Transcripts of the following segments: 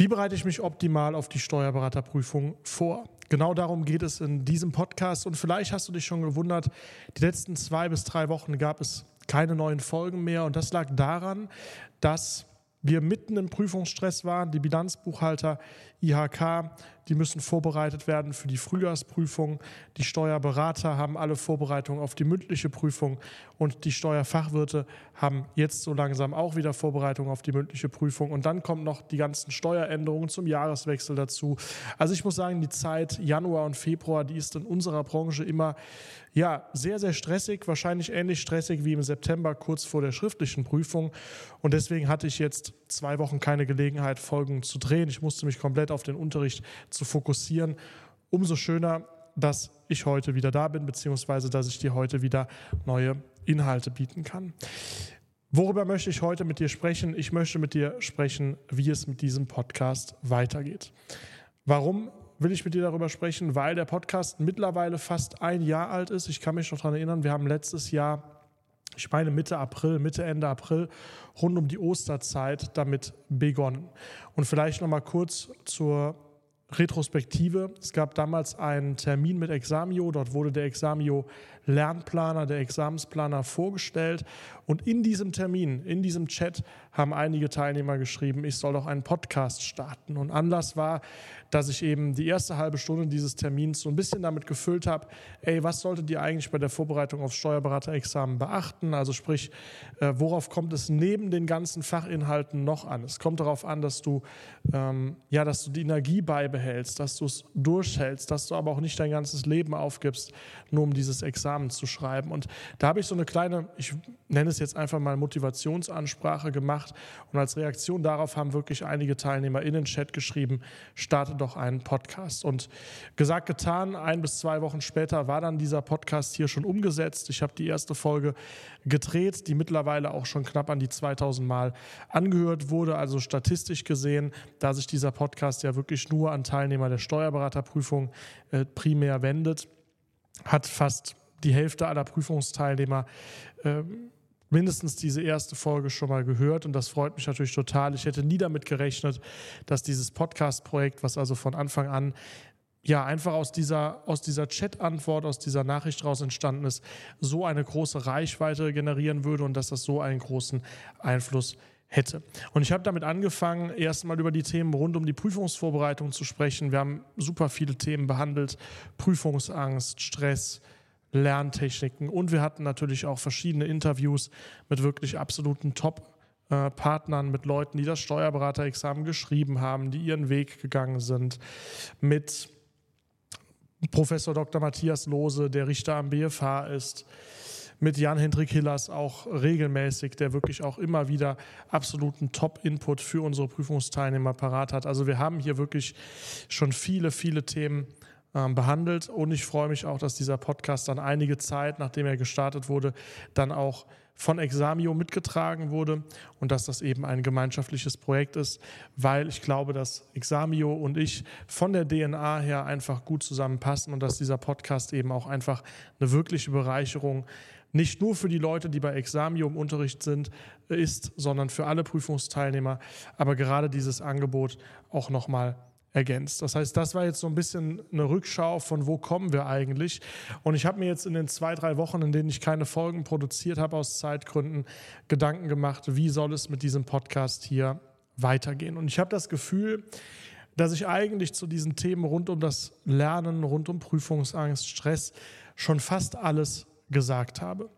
Wie bereite ich mich optimal auf die Steuerberaterprüfung vor? Genau darum geht es in diesem Podcast. Und vielleicht hast du dich schon gewundert, die letzten zwei bis drei Wochen gab es keine neuen Folgen mehr. Und das lag daran, dass wir mitten im Prüfungsstress waren. Die Bilanzbuchhalter IHK, die müssen vorbereitet werden für die Frühjahrsprüfung. Die Steuerberater haben alle Vorbereitungen auf die mündliche Prüfung und die Steuerfachwirte haben jetzt so langsam auch wieder Vorbereitungen auf die mündliche Prüfung. Und dann kommen noch die ganzen Steueränderungen zum Jahreswechsel dazu. Also ich muss sagen, die Zeit Januar und Februar, die ist in unserer Branche immer ja, sehr, sehr stressig, wahrscheinlich ähnlich stressig wie im September kurz vor der schriftlichen Prüfung. Und deswegen hatte ich jetzt zwei Wochen keine Gelegenheit, Folgen zu drehen. Ich musste mich komplett auf den Unterricht zu fokussieren. Umso schöner, dass ich heute wieder da bin, beziehungsweise dass ich dir heute wieder neue Inhalte bieten kann. Worüber möchte ich heute mit dir sprechen? Ich möchte mit dir sprechen, wie es mit diesem Podcast weitergeht. Warum will ich mit dir darüber sprechen? Weil der Podcast mittlerweile fast ein Jahr alt ist. Ich kann mich noch daran erinnern, wir haben letztes Jahr, ich meine Mitte April, Mitte, Ende April, rund um die Osterzeit damit begonnen. Und vielleicht noch mal kurz zur Retrospektive. Es gab damals einen Termin mit Examio. Dort wurde der Examio Lernplaner, der Examensplaner vorgestellt. Und in diesem Termin, in diesem Chat, haben einige Teilnehmer geschrieben, ich soll doch einen Podcast starten. Und Anlass war, dass ich eben die erste halbe Stunde dieses Termins so ein bisschen damit gefüllt habe, ey, was solltet ihr eigentlich bei der Vorbereitung aufs Steuerberaterexamen beachten? Also sprich, äh, worauf kommt es neben den ganzen Fachinhalten noch an? Es kommt darauf an, dass du, ähm, ja, dass du die Energie beibehältst, dass du es durchhältst, dass du aber auch nicht dein ganzes Leben aufgibst, nur um dieses Examen zu schreiben. Und da habe ich so eine kleine, ich nenne es jetzt einfach mal Motivationsansprache gemacht und als Reaktion darauf haben wirklich einige Teilnehmer in den Chat geschrieben, startet doch einen Podcast. Und gesagt, getan, ein bis zwei Wochen später war dann dieser Podcast hier schon umgesetzt. Ich habe die erste Folge gedreht, die mittlerweile auch schon knapp an die 2000 Mal angehört wurde. Also statistisch gesehen, da sich dieser Podcast ja wirklich nur an Teilnehmer der Steuerberaterprüfung äh, primär wendet, hat fast die Hälfte aller Prüfungsteilnehmer äh, mindestens diese erste Folge schon mal gehört und das freut mich natürlich total. Ich hätte nie damit gerechnet, dass dieses Podcast-Projekt, was also von Anfang an ja einfach aus dieser, aus dieser Chat-Antwort, aus dieser Nachricht raus entstanden ist, so eine große Reichweite generieren würde und dass das so einen großen Einfluss hätte. Und ich habe damit angefangen, erstmal über die Themen rund um die Prüfungsvorbereitung zu sprechen. Wir haben super viele Themen behandelt. Prüfungsangst, Stress, Lerntechniken. Und wir hatten natürlich auch verschiedene Interviews mit wirklich absoluten Top-Partnern, mit Leuten, die das Steuerberaterexamen geschrieben haben, die ihren Weg gegangen sind, mit Professor Dr. Matthias Lose, der Richter am BFH ist, mit Jan-Hendrik Hillers auch regelmäßig, der wirklich auch immer wieder absoluten Top-Input für unsere Prüfungsteilnehmer parat hat. Also wir haben hier wirklich schon viele, viele Themen behandelt. Und ich freue mich auch, dass dieser Podcast dann einige Zeit, nachdem er gestartet wurde, dann auch von Examio mitgetragen wurde und dass das eben ein gemeinschaftliches Projekt ist, weil ich glaube, dass Examio und ich von der DNA her einfach gut zusammenpassen und dass dieser Podcast eben auch einfach eine wirkliche Bereicherung nicht nur für die Leute, die bei Examio im Unterricht sind, ist, sondern für alle Prüfungsteilnehmer, aber gerade dieses Angebot auch nochmal ergänzt. Das heißt, das war jetzt so ein bisschen eine Rückschau von wo kommen wir eigentlich. Und ich habe mir jetzt in den zwei, drei Wochen, in denen ich keine Folgen produziert habe aus Zeitgründen, Gedanken gemacht, wie soll es mit diesem Podcast hier weitergehen. Und ich habe das Gefühl, dass ich eigentlich zu diesen Themen rund um das Lernen, rund um Prüfungsangst, Stress schon fast alles gesagt habe.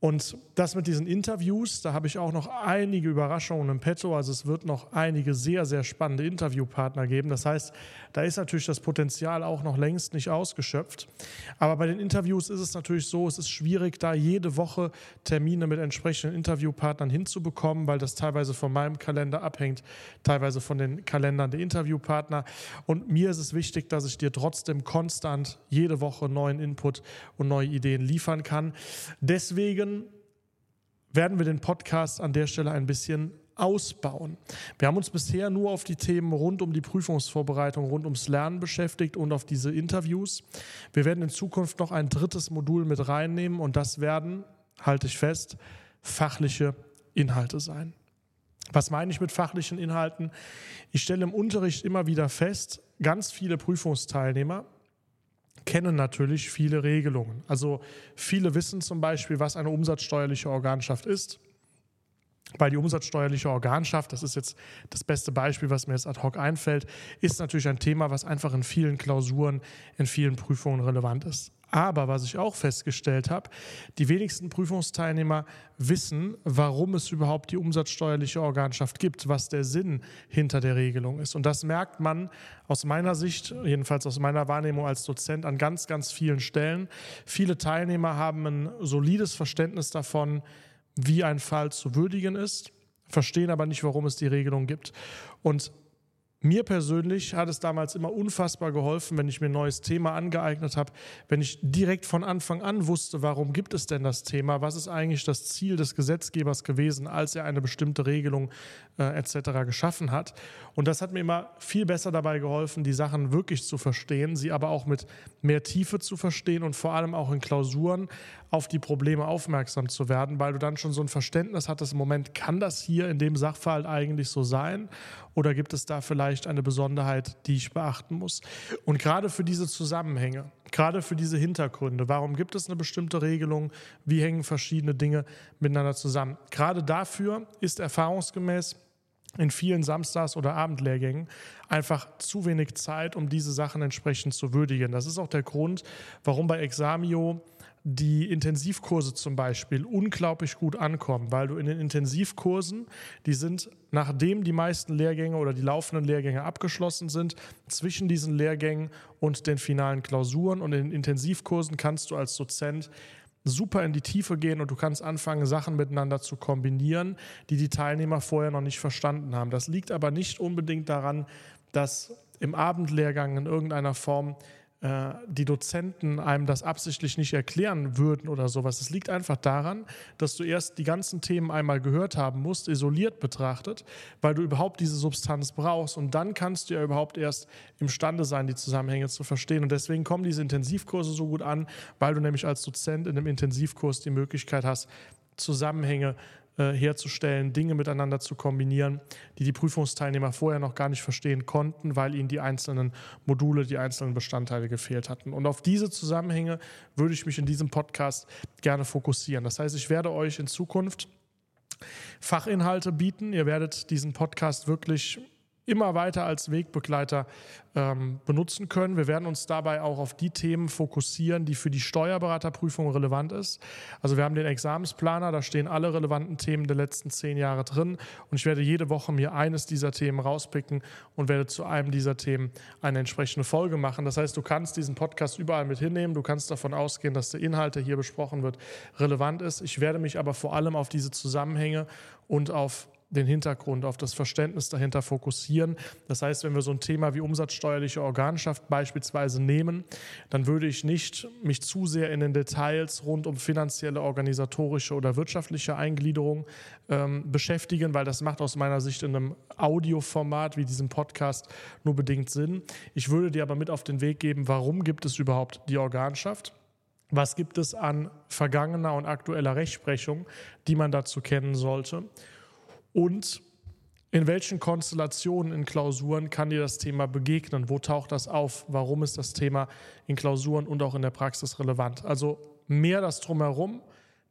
Und das mit diesen Interviews, da habe ich auch noch einige Überraschungen im Petto. Also es wird noch einige sehr, sehr spannende Interviewpartner geben. Das heißt, da ist natürlich das Potenzial auch noch längst nicht ausgeschöpft. Aber bei den Interviews ist es natürlich so, es ist schwierig, da jede Woche Termine mit entsprechenden Interviewpartnern hinzubekommen, weil das teilweise von meinem Kalender abhängt, teilweise von den Kalendern der Interviewpartner. Und mir ist es wichtig, dass ich dir trotzdem konstant jede Woche neuen Input und neue Ideen liefern kann. Deswegen werden wir den Podcast an der Stelle ein bisschen ausbauen. Wir haben uns bisher nur auf die Themen rund um die Prüfungsvorbereitung, rund ums Lernen beschäftigt und auf diese Interviews. Wir werden in Zukunft noch ein drittes Modul mit reinnehmen und das werden, halte ich fest, fachliche Inhalte sein. Was meine ich mit fachlichen Inhalten? Ich stelle im Unterricht immer wieder fest, ganz viele Prüfungsteilnehmer kennen natürlich viele Regelungen. Also viele wissen zum Beispiel, was eine umsatzsteuerliche Organschaft ist. Weil die umsatzsteuerliche Organschaft, das ist jetzt das beste Beispiel, was mir jetzt ad hoc einfällt, ist natürlich ein Thema, was einfach in vielen Klausuren, in vielen Prüfungen relevant ist. Aber was ich auch festgestellt habe, die wenigsten Prüfungsteilnehmer wissen, warum es überhaupt die umsatzsteuerliche Organschaft gibt, was der Sinn hinter der Regelung ist. Und das merkt man aus meiner Sicht, jedenfalls aus meiner Wahrnehmung als Dozent, an ganz, ganz vielen Stellen. Viele Teilnehmer haben ein solides Verständnis davon, wie ein Fall zu würdigen ist, verstehen aber nicht, warum es die Regelung gibt. Und mir persönlich hat es damals immer unfassbar geholfen, wenn ich mir ein neues Thema angeeignet habe, wenn ich direkt von Anfang an wusste, warum gibt es denn das Thema, was ist eigentlich das Ziel des Gesetzgebers gewesen, als er eine bestimmte Regelung äh, etc. geschaffen hat. Und das hat mir immer viel besser dabei geholfen, die Sachen wirklich zu verstehen, sie aber auch mit mehr Tiefe zu verstehen und vor allem auch in Klausuren auf die Probleme aufmerksam zu werden, weil du dann schon so ein Verständnis hattest, im Moment, kann das hier in dem Sachverhalt eigentlich so sein oder gibt es da vielleicht eine Besonderheit, die ich beachten muss? Und gerade für diese Zusammenhänge, gerade für diese Hintergründe, warum gibt es eine bestimmte Regelung, wie hängen verschiedene Dinge miteinander zusammen? Gerade dafür ist erfahrungsgemäß in vielen Samstags- oder Abendlehrgängen einfach zu wenig Zeit, um diese Sachen entsprechend zu würdigen. Das ist auch der Grund, warum bei Examio die Intensivkurse zum Beispiel unglaublich gut ankommen, weil du in den Intensivkursen, die sind, nachdem die meisten Lehrgänge oder die laufenden Lehrgänge abgeschlossen sind, zwischen diesen Lehrgängen und den finalen Klausuren und in den Intensivkursen kannst du als Dozent super in die Tiefe gehen und du kannst anfangen, Sachen miteinander zu kombinieren, die die Teilnehmer vorher noch nicht verstanden haben. Das liegt aber nicht unbedingt daran, dass im Abendlehrgang in irgendeiner Form äh, die Dozenten einem das absichtlich nicht erklären würden oder sowas. Es liegt einfach daran, dass du erst die ganzen Themen einmal gehört haben musst, isoliert betrachtet, weil du überhaupt diese Substanz brauchst und dann kannst du ja überhaupt erst imstande sein, die Zusammenhänge zu verstehen. Und deswegen kommen diese Intensivkurse so gut an, weil du nämlich als Dozent in einem Intensivkurs die Möglichkeit hast, Zusammenhänge äh, herzustellen, Dinge miteinander zu kombinieren, die die Prüfungsteilnehmer vorher noch gar nicht verstehen konnten, weil ihnen die einzelnen Module, die einzelnen Bestandteile gefehlt hatten. Und auf diese Zusammenhänge würde ich mich in diesem Podcast gerne fokussieren. Das heißt, ich werde euch in Zukunft Fachinhalte bieten. Ihr werdet diesen Podcast wirklich immer weiter als Wegbegleiter ähm, benutzen können. Wir werden uns dabei auch auf die Themen fokussieren, die für die Steuerberaterprüfung relevant ist. Also wir haben den Examensplaner, da stehen alle relevanten Themen der letzten zehn Jahre drin und ich werde jede Woche mir eines dieser Themen rauspicken und werde zu einem dieser Themen eine entsprechende Folge machen. Das heißt, du kannst diesen Podcast überall mit hinnehmen, du kannst davon ausgehen, dass der Inhalt, der hier besprochen wird, relevant ist. Ich werde mich aber vor allem auf diese Zusammenhänge und auf den Hintergrund, auf das Verständnis dahinter fokussieren. Das heißt, wenn wir so ein Thema wie umsatzsteuerliche Organschaft beispielsweise nehmen, dann würde ich nicht mich zu sehr in den Details rund um finanzielle, organisatorische oder wirtschaftliche Eingliederung ähm, beschäftigen, weil das macht aus meiner Sicht in einem Audioformat wie diesem Podcast nur bedingt Sinn. Ich würde dir aber mit auf den Weg geben, warum gibt es überhaupt die Organschaft? Was gibt es an vergangener und aktueller Rechtsprechung, die man dazu kennen sollte? Und in welchen Konstellationen in Klausuren kann dir das Thema begegnen? Wo taucht das auf? Warum ist das Thema in Klausuren und auch in der Praxis relevant? Also mehr das drumherum,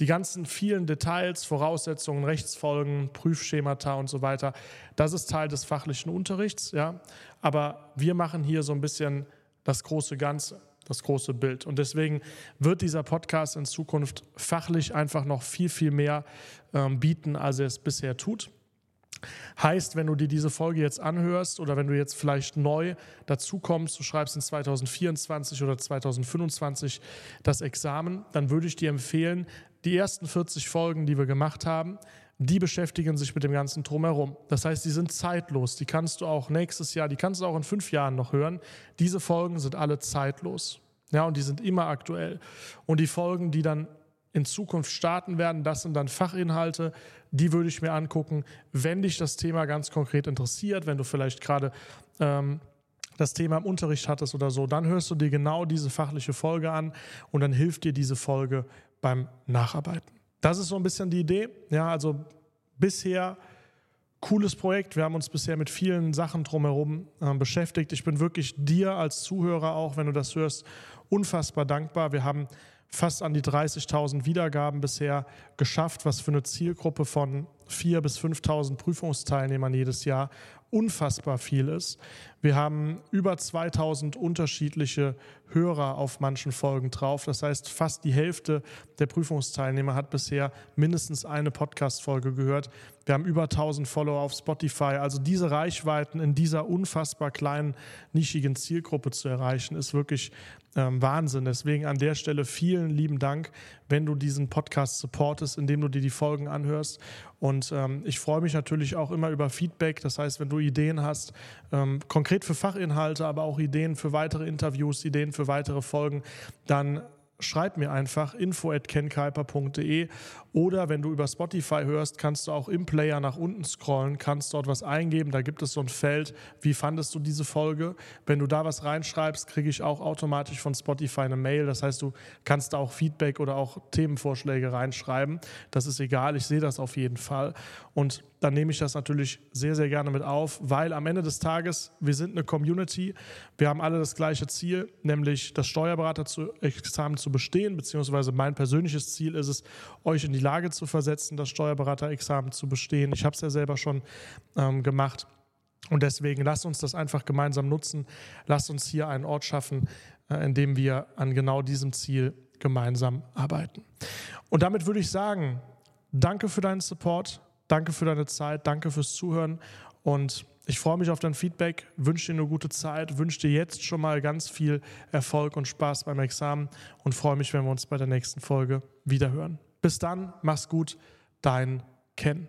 die ganzen vielen Details, Voraussetzungen, Rechtsfolgen, Prüfschemata und so weiter, das ist Teil des fachlichen Unterrichts, ja. Aber wir machen hier so ein bisschen das große Ganze, das große Bild. Und deswegen wird dieser Podcast in Zukunft fachlich einfach noch viel, viel mehr ähm, bieten, als er es bisher tut. Heißt, wenn du dir diese Folge jetzt anhörst oder wenn du jetzt vielleicht neu dazukommst, du schreibst in 2024 oder 2025 das Examen, dann würde ich dir empfehlen, die ersten 40 Folgen, die wir gemacht haben, die beschäftigen sich mit dem ganzen Drumherum. Das heißt, die sind zeitlos. Die kannst du auch nächstes Jahr, die kannst du auch in fünf Jahren noch hören. Diese Folgen sind alle zeitlos. Ja, und die sind immer aktuell. Und die Folgen, die dann in Zukunft starten werden. Das sind dann Fachinhalte, die würde ich mir angucken, wenn dich das Thema ganz konkret interessiert, wenn du vielleicht gerade ähm, das Thema im Unterricht hattest oder so, dann hörst du dir genau diese fachliche Folge an und dann hilft dir diese Folge beim Nacharbeiten. Das ist so ein bisschen die Idee. Ja, also bisher cooles Projekt. Wir haben uns bisher mit vielen Sachen drumherum äh, beschäftigt. Ich bin wirklich dir als Zuhörer auch, wenn du das hörst, unfassbar dankbar. Wir haben fast an die 30.000 Wiedergaben bisher geschafft, was für eine Zielgruppe von 4.000 bis 5.000 Prüfungsteilnehmern jedes Jahr unfassbar viel ist. Wir haben über 2000 unterschiedliche Hörer auf manchen Folgen drauf. Das heißt, fast die Hälfte der Prüfungsteilnehmer hat bisher mindestens eine Podcast-Folge gehört. Wir haben über 1000 Follower auf Spotify. Also diese Reichweiten in dieser unfassbar kleinen, nischigen Zielgruppe zu erreichen, ist wirklich ähm, Wahnsinn. Deswegen an der Stelle vielen lieben Dank, wenn du diesen Podcast supportest, indem du dir die Folgen anhörst. Und ähm, ich freue mich natürlich auch immer über Feedback. Das heißt, wenn du Ideen hast, ähm, konkret für Fachinhalte, aber auch Ideen für weitere Interviews, Ideen für weitere Folgen, dann schreib mir einfach info@kenkuiper.de oder wenn du über Spotify hörst, kannst du auch im Player nach unten scrollen, kannst dort was eingeben, da gibt es so ein Feld, wie fandest du diese Folge? Wenn du da was reinschreibst, kriege ich auch automatisch von Spotify eine Mail, das heißt, du kannst da auch Feedback oder auch Themenvorschläge reinschreiben. Das ist egal, ich sehe das auf jeden Fall. Und dann nehme ich das natürlich sehr, sehr gerne mit auf, weil am Ende des Tages, wir sind eine Community, wir haben alle das gleiche Ziel, nämlich das Steuerberaterexamen zu bestehen, beziehungsweise mein persönliches Ziel ist es, euch in die Lage zu versetzen, das Steuerberaterexamen zu bestehen. Ich habe es ja selber schon ähm, gemacht. Und deswegen lasst uns das einfach gemeinsam nutzen. Lasst uns hier einen Ort schaffen, äh, in dem wir an genau diesem Ziel gemeinsam arbeiten. Und damit würde ich sagen, danke für deinen Support. Danke für deine Zeit, danke fürs Zuhören und ich freue mich auf dein Feedback, wünsche dir eine gute Zeit, wünsche dir jetzt schon mal ganz viel Erfolg und Spaß beim Examen und freue mich, wenn wir uns bei der nächsten Folge wiederhören. Bis dann, mach's gut, dein Ken.